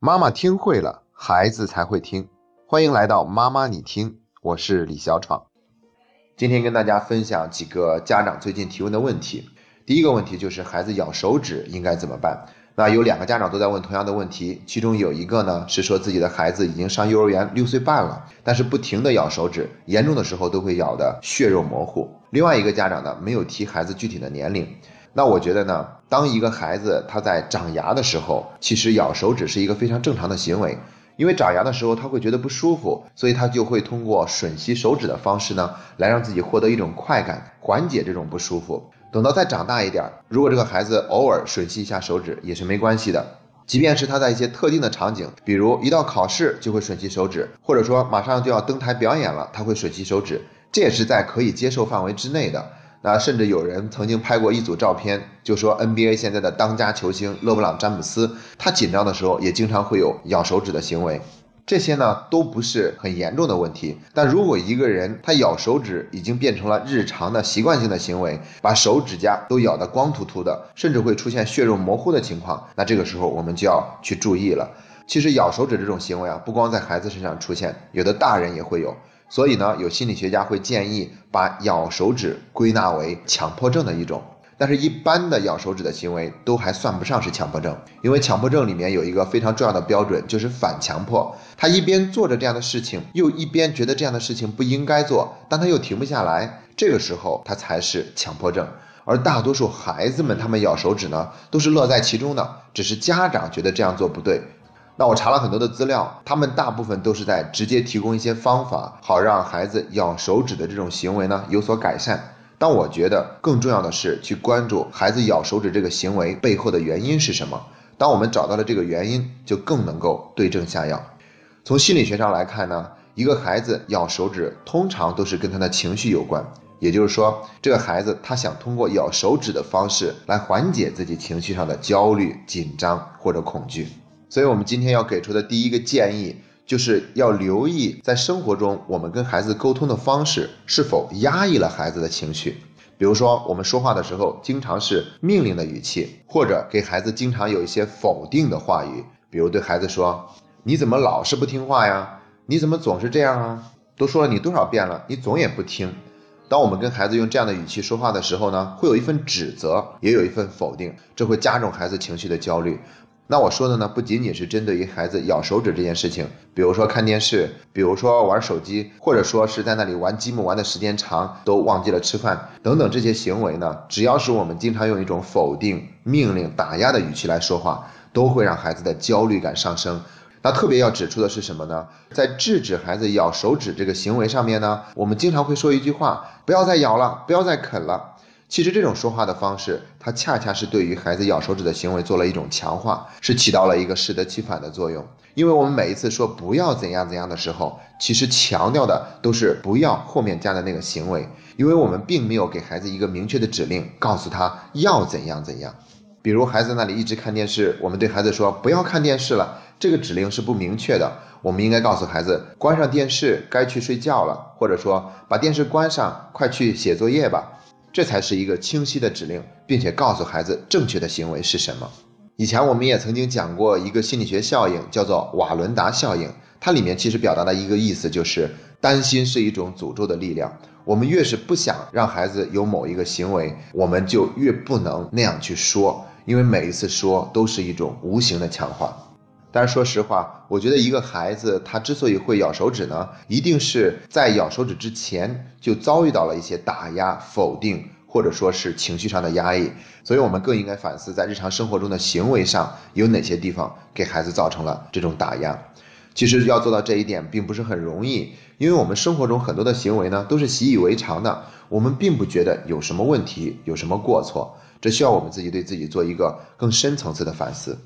妈妈听会了，孩子才会听。欢迎来到妈妈你听，我是李小闯。今天跟大家分享几个家长最近提问的问题。第一个问题就是孩子咬手指应该怎么办？那有两个家长都在问同样的问题，其中有一个呢是说自己的孩子已经上幼儿园六岁半了，但是不停的咬手指，严重的时候都会咬的血肉模糊。另外一个家长呢没有提孩子具体的年龄。那我觉得呢，当一个孩子他在长牙的时候，其实咬手指是一个非常正常的行为，因为长牙的时候他会觉得不舒服，所以他就会通过吮吸手指的方式呢，来让自己获得一种快感，缓解这种不舒服。等到再长大一点，如果这个孩子偶尔吮吸一下手指也是没关系的，即便是他在一些特定的场景，比如一到考试就会吮吸手指，或者说马上就要登台表演了，他会吮吸手指，这也是在可以接受范围之内的。那甚至有人曾经拍过一组照片，就说 NBA 现在的当家球星勒布朗詹姆斯，他紧张的时候也经常会有咬手指的行为。这些呢都不是很严重的问题，但如果一个人他咬手指已经变成了日常的习惯性的行为，把手指甲都咬得光秃秃的，甚至会出现血肉模糊的情况，那这个时候我们就要去注意了。其实咬手指这种行为啊，不光在孩子身上出现，有的大人也会有。所以呢，有心理学家会建议把咬手指归纳为强迫症的一种，但是，一般的咬手指的行为都还算不上是强迫症，因为强迫症里面有一个非常重要的标准，就是反强迫。他一边做着这样的事情，又一边觉得这样的事情不应该做，但他又停不下来，这个时候他才是强迫症。而大多数孩子们他们咬手指呢，都是乐在其中的，只是家长觉得这样做不对。那我查了很多的资料，他们大部分都是在直接提供一些方法，好让孩子咬手指的这种行为呢有所改善。但我觉得更重要的是去关注孩子咬手指这个行为背后的原因是什么。当我们找到了这个原因，就更能够对症下药。从心理学上来看呢，一个孩子咬手指通常都是跟他的情绪有关，也就是说，这个孩子他想通过咬手指的方式来缓解自己情绪上的焦虑、紧张或者恐惧。所以，我们今天要给出的第一个建议，就是要留意在生活中我们跟孩子沟通的方式是否压抑了孩子的情绪。比如说，我们说话的时候经常是命令的语气，或者给孩子经常有一些否定的话语，比如对孩子说：“你怎么老是不听话呀？你怎么总是这样啊？都说了你多少遍了，你总也不听。”当我们跟孩子用这样的语气说话的时候呢，会有一份指责，也有一份否定，这会加重孩子情绪的焦虑。那我说的呢，不仅仅是针对于孩子咬手指这件事情，比如说看电视，比如说玩手机，或者说是在那里玩积木玩的时间长，都忘记了吃饭等等这些行为呢，只要是我们经常用一种否定、命令、打压的语气来说话，都会让孩子的焦虑感上升。那特别要指出的是什么呢？在制止孩子咬手指这个行为上面呢，我们经常会说一句话：不要再咬了，不要再啃了。其实这种说话的方式，它恰恰是对于孩子咬手指的行为做了一种强化，是起到了一个适得其反的作用。因为我们每一次说不要怎样怎样的时候，其实强调的都是不要后面加的那个行为，因为我们并没有给孩子一个明确的指令，告诉他要怎样怎样。比如孩子那里一直看电视，我们对孩子说不要看电视了，这个指令是不明确的。我们应该告诉孩子关上电视，该去睡觉了，或者说把电视关上，快去写作业吧。这才是一个清晰的指令，并且告诉孩子正确的行为是什么。以前我们也曾经讲过一个心理学效应，叫做瓦伦达效应。它里面其实表达的一个意思就是，担心是一种诅咒的力量。我们越是不想让孩子有某一个行为，我们就越不能那样去说，因为每一次说都是一种无形的强化。但是说实话，我觉得一个孩子他之所以会咬手指呢，一定是在咬手指之前就遭遇到了一些打压、否定，或者说是情绪上的压抑。所以我们更应该反思，在日常生活中的行为上有哪些地方给孩子造成了这种打压。其实要做到这一点并不是很容易，因为我们生活中很多的行为呢都是习以为常的，我们并不觉得有什么问题、有什么过错。这需要我们自己对自己做一个更深层次的反思。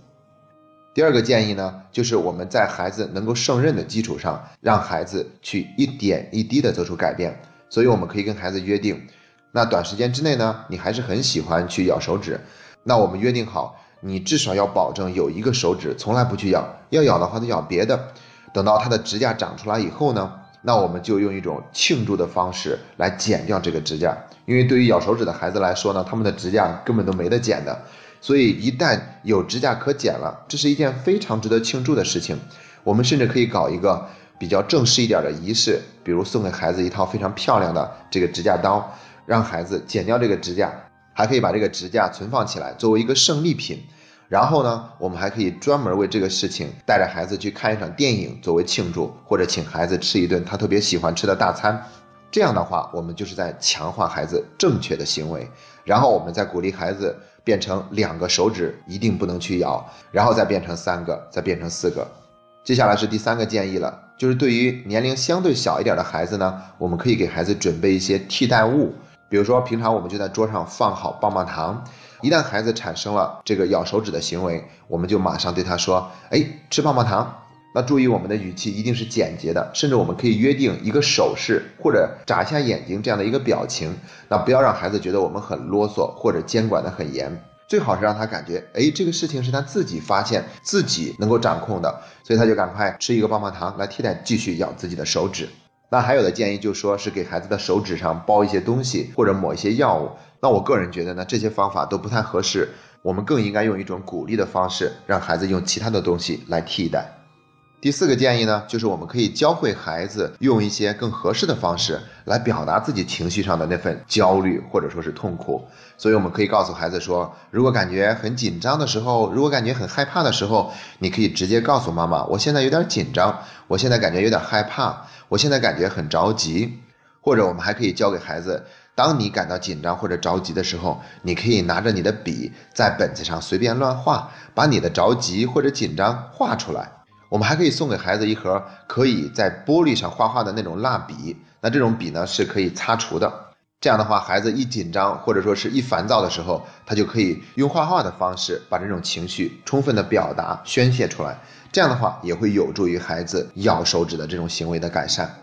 第二个建议呢，就是我们在孩子能够胜任的基础上，让孩子去一点一滴的做出改变。所以我们可以跟孩子约定，那短时间之内呢，你还是很喜欢去咬手指，那我们约定好，你至少要保证有一个手指从来不去咬，要咬的话就咬别的。等到他的指甲长出来以后呢，那我们就用一种庆祝的方式来剪掉这个指甲，因为对于咬手指的孩子来说呢，他们的指甲根本都没得剪的。所以一旦有指甲可剪了，这是一件非常值得庆祝的事情。我们甚至可以搞一个比较正式一点的仪式，比如送给孩子一套非常漂亮的这个指甲刀，让孩子剪掉这个指甲，还可以把这个指甲存放起来，作为一个胜利品。然后呢，我们还可以专门为这个事情带着孩子去看一场电影作为庆祝，或者请孩子吃一顿他特别喜欢吃的大餐。这样的话，我们就是在强化孩子正确的行为，然后我们再鼓励孩子变成两个手指一定不能去咬，然后再变成三个，再变成四个。接下来是第三个建议了，就是对于年龄相对小一点的孩子呢，我们可以给孩子准备一些替代物，比如说平常我们就在桌上放好棒棒糖，一旦孩子产生了这个咬手指的行为，我们就马上对他说：“哎，吃棒棒糖。”那注意我们的语气一定是简洁的，甚至我们可以约定一个手势或者眨一下眼睛这样的一个表情，那不要让孩子觉得我们很啰嗦或者监管的很严，最好是让他感觉，哎，这个事情是他自己发现自己能够掌控的，所以他就赶快吃一个棒棒糖来替代继续咬自己的手指。那还有的建议就说是给孩子的手指上包一些东西或者抹一些药物，那我个人觉得呢，这些方法都不太合适，我们更应该用一种鼓励的方式，让孩子用其他的东西来替代。第四个建议呢，就是我们可以教会孩子用一些更合适的方式来表达自己情绪上的那份焦虑或者说是痛苦。所以我们可以告诉孩子说，如果感觉很紧张的时候，如果感觉很害怕的时候，你可以直接告诉妈妈，我现在有点紧张，我现在感觉有点害怕，我现在感觉很着急。或者我们还可以教给孩子，当你感到紧张或者着急的时候，你可以拿着你的笔在本子上随便乱画，把你的着急或者紧张画出来。我们还可以送给孩子一盒可以在玻璃上画画的那种蜡笔，那这种笔呢是可以擦除的。这样的话，孩子一紧张或者说是一烦躁的时候，他就可以用画画的方式把这种情绪充分的表达宣泄出来。这样的话也会有助于孩子咬手指的这种行为的改善。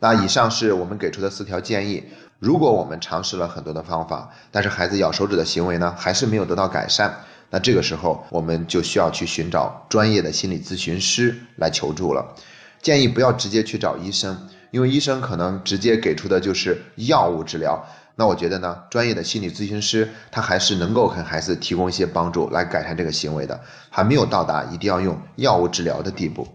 那以上是我们给出的四条建议。如果我们尝试了很多的方法，但是孩子咬手指的行为呢还是没有得到改善。那这个时候，我们就需要去寻找专业的心理咨询师来求助了。建议不要直接去找医生，因为医生可能直接给出的就是药物治疗。那我觉得呢，专业的心理咨询师他还是能够给孩子提供一些帮助，来改善这个行为的，还没有到达一定要用药物治疗的地步。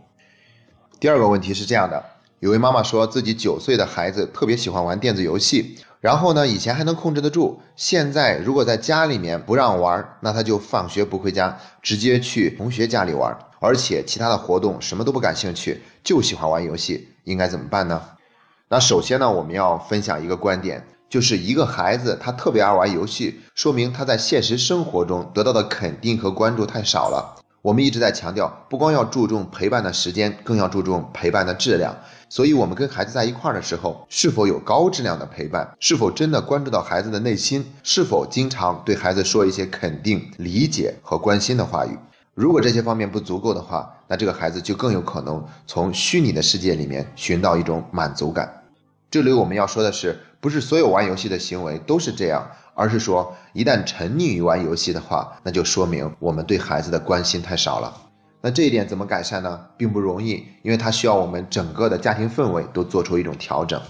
第二个问题是这样的。有位妈妈说自己九岁的孩子特别喜欢玩电子游戏，然后呢，以前还能控制得住，现在如果在家里面不让玩，那他就放学不回家，直接去同学家里玩，而且其他的活动什么都不感兴趣，就喜欢玩游戏，应该怎么办呢？那首先呢，我们要分享一个观点，就是一个孩子他特别爱玩游戏，说明他在现实生活中得到的肯定和关注太少了。我们一直在强调，不光要注重陪伴的时间，更要注重陪伴的质量。所以，我们跟孩子在一块儿的时候，是否有高质量的陪伴？是否真的关注到孩子的内心？是否经常对孩子说一些肯定、理解和关心的话语？如果这些方面不足够的话，那这个孩子就更有可能从虚拟的世界里面寻到一种满足感。这里我们要说的是，不是所有玩游戏的行为都是这样，而是说，一旦沉溺于玩游戏的话，那就说明我们对孩子的关心太少了。那这一点怎么改善呢？并不容易，因为它需要我们整个的家庭氛围都做出一种调整。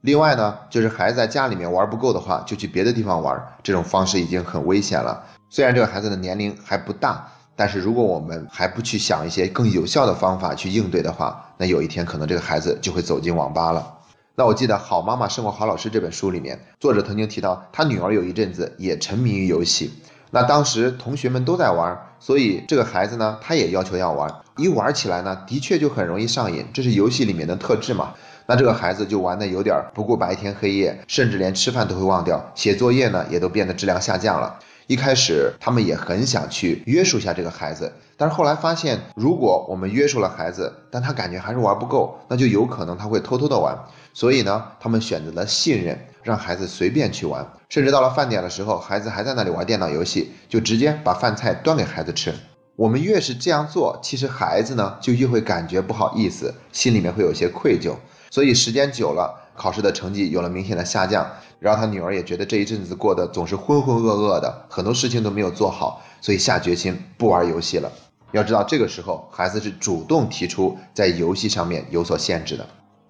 另外呢，就是孩子在家里面玩不够的话，就去别的地方玩，这种方式已经很危险了。虽然这个孩子的年龄还不大，但是如果我们还不去想一些更有效的方法去应对的话，那有一天可能这个孩子就会走进网吧了。那我记得《好妈妈胜过好老师》这本书里面，作者曾经提到，他女儿有一阵子也沉迷于游戏。那当时同学们都在玩，所以这个孩子呢，他也要求要玩。一玩起来呢，的确就很容易上瘾，这是游戏里面的特质嘛。那这个孩子就玩的有点不顾白天黑夜，甚至连吃饭都会忘掉，写作业呢也都变得质量下降了。一开始他们也很想去约束一下这个孩子，但是后来发现，如果我们约束了孩子，但他感觉还是玩不够，那就有可能他会偷偷的玩。所以呢，他们选择了信任，让孩子随便去玩，甚至到了饭点的时候，孩子还在那里玩电脑游戏，就直接把饭菜端给孩子吃。我们越是这样做，其实孩子呢就越会感觉不好意思，心里面会有些愧疚。所以时间久了。考试的成绩有了明显的下降，然后他女儿也觉得这一阵子过得总是浑浑噩噩的，很多事情都没有做好，所以下决心不玩游戏了。要知道，这个时候孩子是主动提出在游戏上面有所限制的。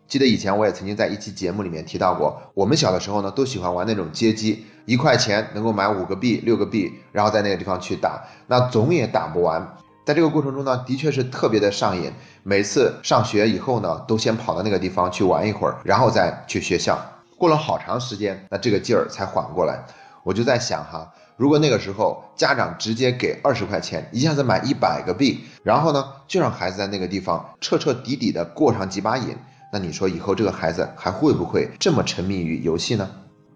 记得以前我也曾经在一期节目里面提到过，我们小的时候呢都喜欢玩那种街机，一块钱能够买五个币、六个币，然后在那个地方去打，那总也打不完。在这个过程中呢，的确是特别的上瘾。每次上学以后呢，都先跑到那个地方去玩一会儿，然后再去学校。过了好长时间，那这个劲儿才缓过来。我就在想哈，如果那个时候家长直接给二十块钱，一下子买一百个币，然后呢，就让孩子在那个地方彻彻底底的过上几把瘾，那你说以后这个孩子还会不会这么沉迷于游戏呢？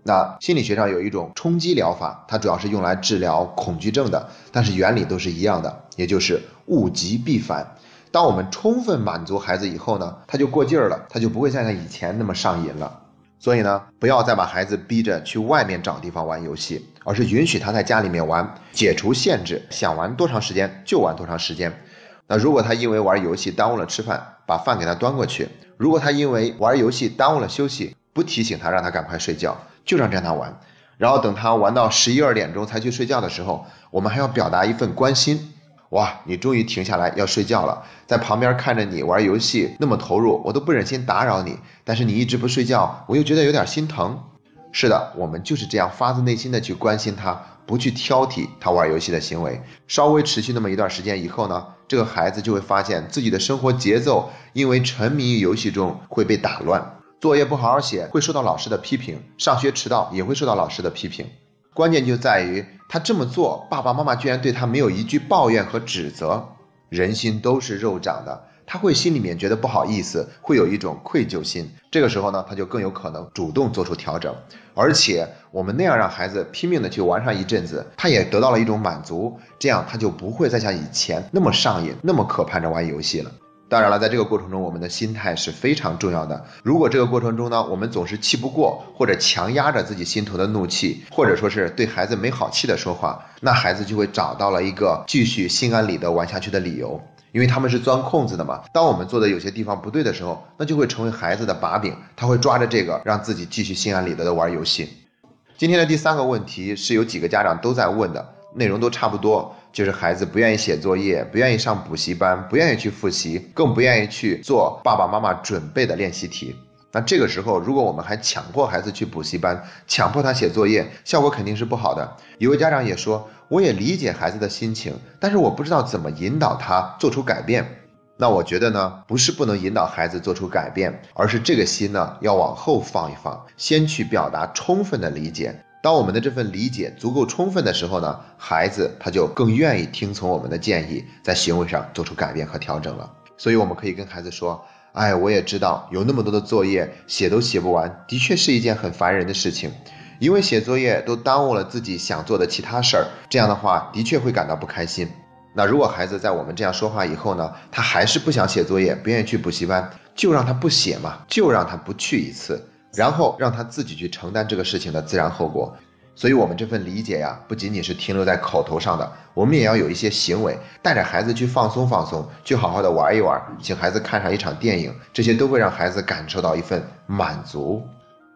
那心理学上有一种冲击疗法，它主要是用来治疗恐惧症的，但是原理都是一样的，也就是物极必反。当我们充分满足孩子以后呢，他就过劲儿了，他就不会像像以前那么上瘾了。所以呢，不要再把孩子逼着去外面找地方玩游戏，而是允许他在家里面玩，解除限制，想玩多长时间就玩多长时间。那如果他因为玩游戏耽误了吃饭，把饭给他端过去；如果他因为玩游戏耽误了休息，不提醒他，让他赶快睡觉，就让让他玩。然后等他玩到十一二点钟才去睡觉的时候，我们还要表达一份关心。哇，你终于停下来要睡觉了，在旁边看着你玩游戏那么投入，我都不忍心打扰你，但是你一直不睡觉，我又觉得有点心疼。是的，我们就是这样发自内心的去关心他，不去挑剔他玩游戏的行为。稍微持续那么一段时间以后呢，这个孩子就会发现自己的生活节奏因为沉迷于游戏中会被打乱，作业不好好写会受到老师的批评，上学迟到也会受到老师的批评。关键就在于他这么做，爸爸妈妈居然对他没有一句抱怨和指责。人心都是肉长的，他会心里面觉得不好意思，会有一种愧疚心。这个时候呢，他就更有可能主动做出调整。而且我们那样让孩子拼命的去玩上一阵子，他也得到了一种满足，这样他就不会再像以前那么上瘾，那么渴盼着玩游戏了。当然了，在这个过程中，我们的心态是非常重要的。如果这个过程中呢，我们总是气不过，或者强压着自己心头的怒气，或者说是对孩子没好气的说话，那孩子就会找到了一个继续心安理得玩下去的理由，因为他们是钻空子的嘛。当我们做的有些地方不对的时候，那就会成为孩子的把柄，他会抓着这个让自己继续心安理得的玩游戏。今天的第三个问题是有几个家长都在问的。内容都差不多，就是孩子不愿意写作业，不愿意上补习班，不愿意去复习，更不愿意去做爸爸妈妈准备的练习题。那这个时候，如果我们还强迫孩子去补习班，强迫他写作业，效果肯定是不好的。有位家长也说，我也理解孩子的心情，但是我不知道怎么引导他做出改变。那我觉得呢，不是不能引导孩子做出改变，而是这个心呢要往后放一放，先去表达充分的理解。当我们的这份理解足够充分的时候呢，孩子他就更愿意听从我们的建议，在行为上做出改变和调整了。所以我们可以跟孩子说：“哎，我也知道有那么多的作业写都写不完，的确是一件很烦人的事情，因为写作业都耽误了自己想做的其他事儿。这样的话，的确会感到不开心。那如果孩子在我们这样说话以后呢，他还是不想写作业，不愿意去补习班，就让他不写嘛，就让他不去一次。”然后让他自己去承担这个事情的自然后果，所以，我们这份理解呀，不仅仅是停留在口头上的，我们也要有一些行为，带着孩子去放松放松，去好好的玩一玩，请孩子看上一场电影，这些都会让孩子感受到一份满足。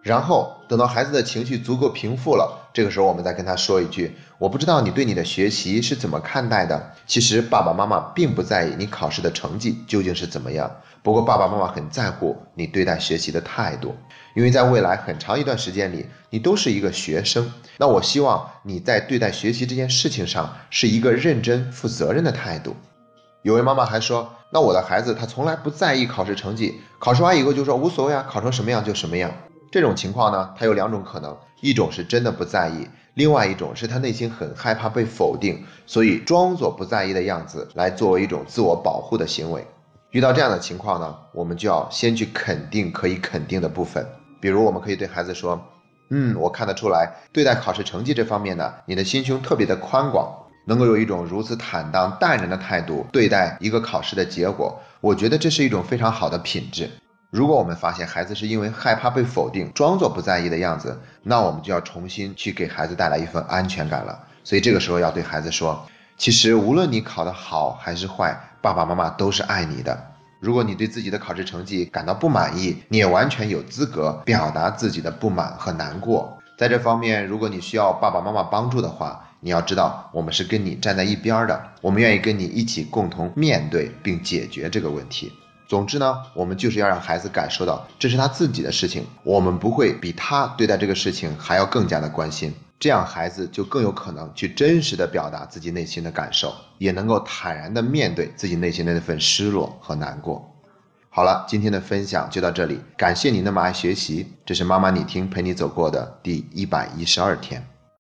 然后等到孩子的情绪足够平复了，这个时候我们再跟他说一句：“我不知道你对你的学习是怎么看待的。其实爸爸妈妈并不在意你考试的成绩究竟是怎么样，不过爸爸妈妈很在乎你对待学习的态度，因为在未来很长一段时间里，你都是一个学生。那我希望你在对待学习这件事情上是一个认真负责任的态度。”有位妈妈还说：“那我的孩子他从来不在意考试成绩，考试完以后就说无所谓啊，考成什么样就什么样。”这种情况呢，他有两种可能，一种是真的不在意，另外一种是他内心很害怕被否定，所以装作不在意的样子来作为一种自我保护的行为。遇到这样的情况呢，我们就要先去肯定可以肯定的部分，比如我们可以对孩子说：“嗯，我看得出来，对待考试成绩这方面呢，你的心胸特别的宽广，能够有一种如此坦荡淡然的态度对待一个考试的结果，我觉得这是一种非常好的品质。”如果我们发现孩子是因为害怕被否定，装作不在意的样子，那我们就要重新去给孩子带来一份安全感了。所以这个时候要对孩子说，其实无论你考得好还是坏，爸爸妈妈都是爱你的。如果你对自己的考试成绩感到不满意，你也完全有资格表达自己的不满和难过。在这方面，如果你需要爸爸妈妈帮助的话，你要知道我们是跟你站在一边的，我们愿意跟你一起共同面对并解决这个问题。总之呢，我们就是要让孩子感受到这是他自己的事情，我们不会比他对待这个事情还要更加的关心。这样孩子就更有可能去真实的表达自己内心的感受，也能够坦然的面对自己内心的那份失落和难过。好了，今天的分享就到这里，感谢你那么爱学习，这是妈妈你听陪你走过的第一百一十二天。